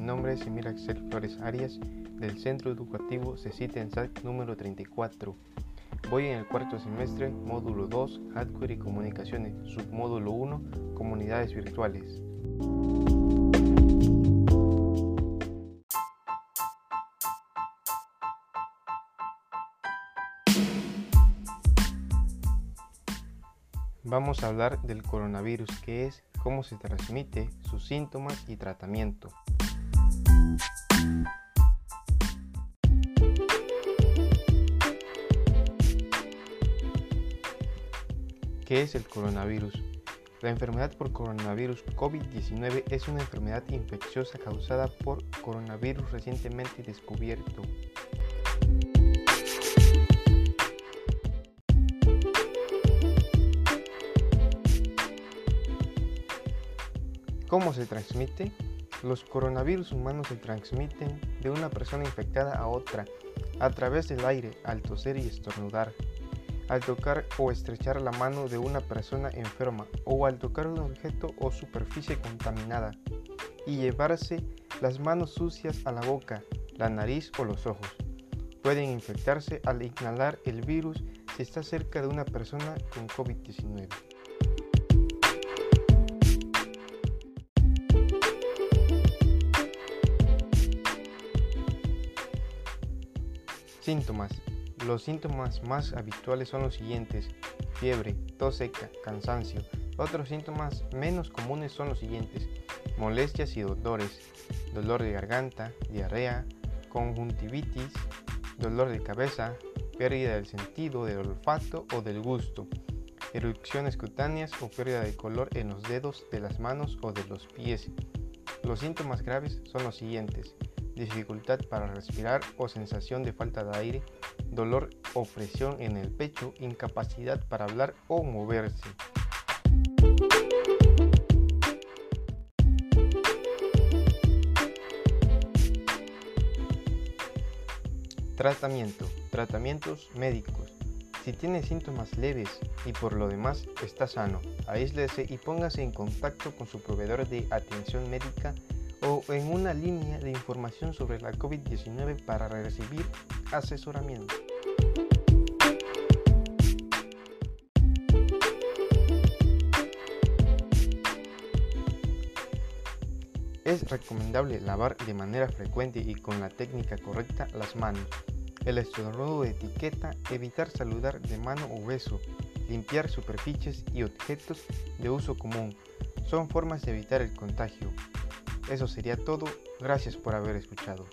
nombre es Emir Axel Flores Arias del Centro Educativo CECITA SAC número 34. Voy en el cuarto semestre, módulo 2, Hardware y Comunicaciones, submódulo 1, Comunidades Virtuales. Vamos a hablar del coronavirus, que es cómo se transmite, sus síntomas y tratamiento. ¿Qué es el coronavirus? La enfermedad por coronavirus COVID-19 es una enfermedad infecciosa causada por coronavirus recientemente descubierto. ¿Cómo se transmite? Los coronavirus humanos se transmiten de una persona infectada a otra a través del aire al toser y estornudar al tocar o estrechar la mano de una persona enferma o al tocar un objeto o superficie contaminada y llevarse las manos sucias a la boca, la nariz o los ojos. Pueden infectarse al inhalar el virus si está cerca de una persona con COVID-19. Síntomas. Los síntomas más habituales son los siguientes, fiebre, tos seca, cansancio. Otros síntomas menos comunes son los siguientes, molestias y dolores, dolor de garganta, diarrea, conjuntivitis, dolor de cabeza, pérdida del sentido del olfato o del gusto, erupciones cutáneas o pérdida de color en los dedos de las manos o de los pies. Los síntomas graves son los siguientes, dificultad para respirar o sensación de falta de aire, dolor o presión en el pecho, incapacidad para hablar o moverse. Tratamiento. Tratamientos médicos. Si tiene síntomas leves y por lo demás está sano, aíslese y póngase en contacto con su proveedor de atención médica o en una línea de información sobre la COVID-19 para recibir asesoramiento. Es recomendable lavar de manera frecuente y con la técnica correcta las manos. El estornudo de etiqueta, evitar saludar de mano o beso, limpiar superficies y objetos de uso común. Son formas de evitar el contagio. Eso sería todo. Gracias por haber escuchado.